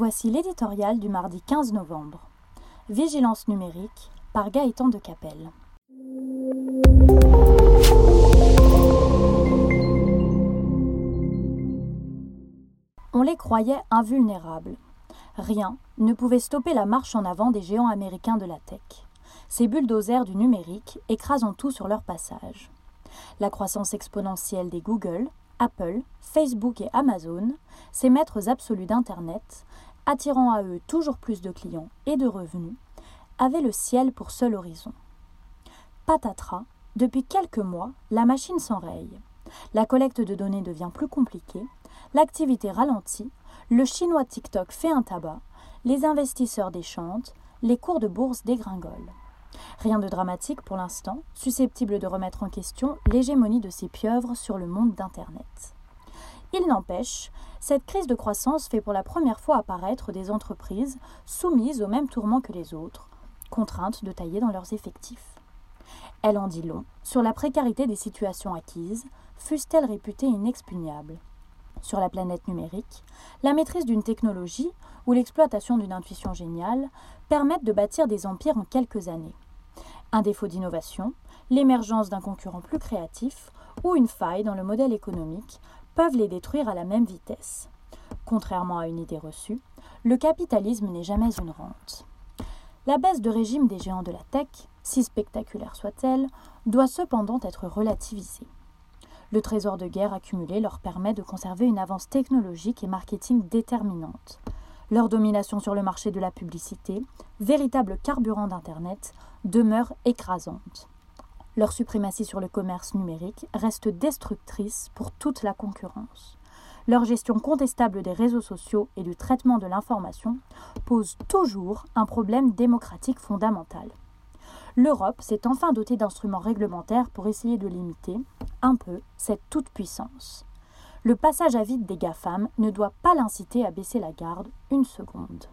Voici l'éditorial du mardi 15 novembre. Vigilance numérique par Gaëtan de Capelle. On les croyait invulnérables. Rien ne pouvait stopper la marche en avant des géants américains de la tech. Ces bulldozers du numérique écrasant tout sur leur passage. La croissance exponentielle des Google, Apple, Facebook et Amazon, ces maîtres absolus d'Internet, attirant à eux toujours plus de clients et de revenus, avaient le ciel pour seul horizon. Patatras, depuis quelques mois, la machine s'enraye. La collecte de données devient plus compliquée, l'activité ralentit, le chinois TikTok fait un tabac, les investisseurs déchantent, les cours de bourse dégringolent. Rien de dramatique pour l'instant, susceptible de remettre en question l'hégémonie de ces pieuvres sur le monde d'Internet. Il n'empêche, cette crise de croissance fait pour la première fois apparaître des entreprises soumises au même tourment que les autres, contraintes de tailler dans leurs effectifs. Elle en dit long sur la précarité des situations acquises, fussent-elles réputées inexpugnables. Sur la planète numérique, la maîtrise d'une technologie ou l'exploitation d'une intuition géniale permettent de bâtir des empires en quelques années. Un défaut d'innovation, l'émergence d'un concurrent plus créatif ou une faille dans le modèle économique peuvent les détruire à la même vitesse. Contrairement à une idée reçue, le capitalisme n'est jamais une rente. La baisse de régime des géants de la tech, si spectaculaire soit-elle, doit cependant être relativisée. Le trésor de guerre accumulé leur permet de conserver une avance technologique et marketing déterminante. Leur domination sur le marché de la publicité, véritable carburant d'Internet, demeure écrasante leur suprématie sur le commerce numérique reste destructrice pour toute la concurrence. Leur gestion contestable des réseaux sociaux et du traitement de l'information pose toujours un problème démocratique fondamental. L'Europe s'est enfin dotée d'instruments réglementaires pour essayer de limiter, un peu, cette toute-puissance. Le passage à vide des GAFAM ne doit pas l'inciter à baisser la garde une seconde.